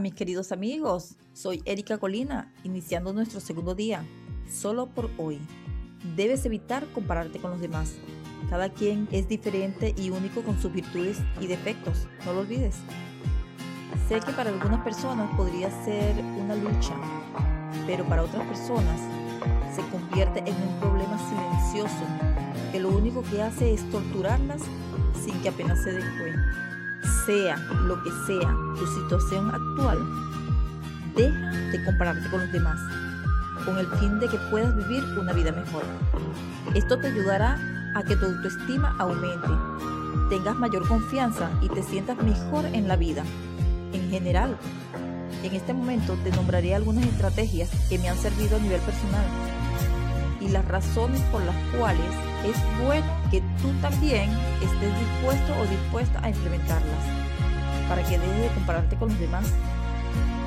Mis queridos amigos, soy Erika Colina, iniciando nuestro segundo día. Solo por hoy. Debes evitar compararte con los demás. Cada quien es diferente y único con sus virtudes y defectos, no lo olvides. Sé que para algunas personas podría ser una lucha, pero para otras personas se convierte en un problema silencioso que lo único que hace es torturarlas sin que apenas se den cuenta sea lo que sea tu situación actual, deja de compararte con los demás, con el fin de que puedas vivir una vida mejor. Esto te ayudará a que tu autoestima aumente, tengas mayor confianza y te sientas mejor en la vida. En general, en este momento te nombraré algunas estrategias que me han servido a nivel personal y las razones por las cuales es bueno que tú también estés dispuesto o dispuesta a implementarlas para que dejes de compararte con los demás.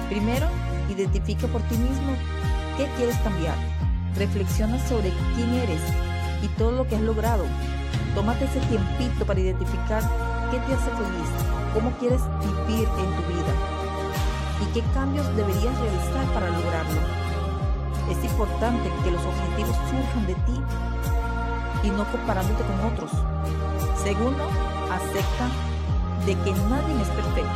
Primero, identifica por ti mismo qué quieres cambiar. Reflexiona sobre quién eres y todo lo que has logrado. Tómate ese tiempito para identificar qué te hace feliz, cómo quieres vivir en tu vida y qué cambios deberías realizar para lograrlo. Es importante que los objetivos surjan de ti y no comparándote con otros. Segundo, acepta de que nadie es perfecto.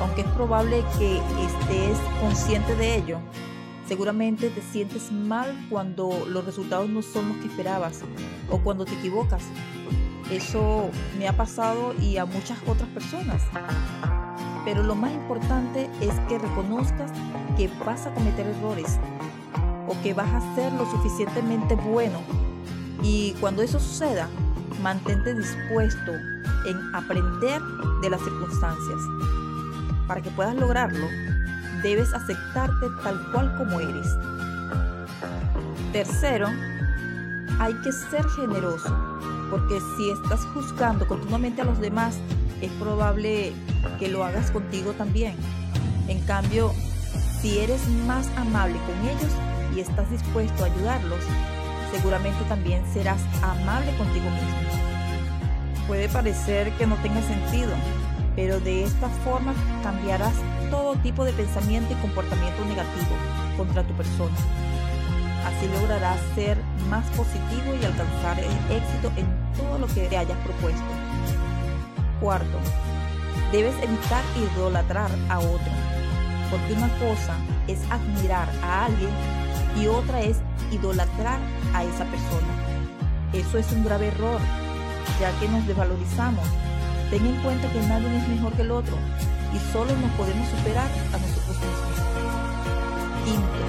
Aunque es probable que estés consciente de ello, seguramente te sientes mal cuando los resultados no son los que esperabas o cuando te equivocas. Eso me ha pasado y a muchas otras personas. Pero lo más importante es que reconozcas que vas a cometer errores que vas a ser lo suficientemente bueno. Y cuando eso suceda, mantente dispuesto en aprender de las circunstancias. Para que puedas lograrlo, debes aceptarte tal cual como eres. Tercero, hay que ser generoso, porque si estás juzgando continuamente a los demás, es probable que lo hagas contigo también. En cambio, si eres más amable con ellos, y estás dispuesto a ayudarlos, seguramente también serás amable contigo mismo. Puede parecer que no tenga sentido, pero de esta forma cambiarás todo tipo de pensamiento y comportamiento negativo contra tu persona. Así lograrás ser más positivo y alcanzar el éxito en todo lo que te hayas propuesto. Cuarto, debes evitar idolatrar a otro, porque una cosa es admirar a alguien y otra es idolatrar a esa persona. Eso es un grave error, ya que nos desvalorizamos. Ten en cuenta que nadie es mejor que el otro y solo nos podemos superar a nosotros mismos. Quinto,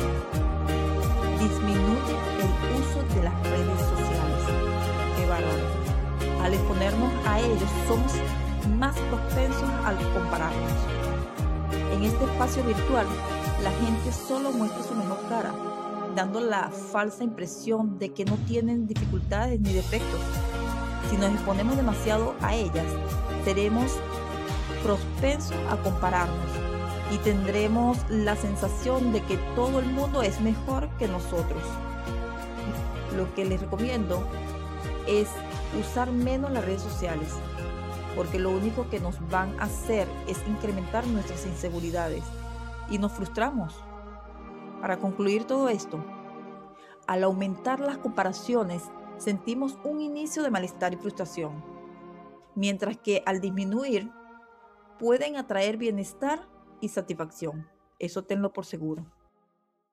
disminuye el uso de las redes sociales. ¡Qué valor! Al exponernos a ellos somos más propensos al compararnos. En este espacio virtual, la gente solo muestra su mejor cara dando la falsa impresión de que no tienen dificultades ni defectos. Si nos exponemos demasiado a ellas, seremos propensos a compararnos y tendremos la sensación de que todo el mundo es mejor que nosotros. Lo que les recomiendo es usar menos las redes sociales, porque lo único que nos van a hacer es incrementar nuestras inseguridades y nos frustramos. Para concluir todo esto, al aumentar las comparaciones, sentimos un inicio de malestar y frustración, mientras que al disminuir, pueden atraer bienestar y satisfacción. Eso tenlo por seguro.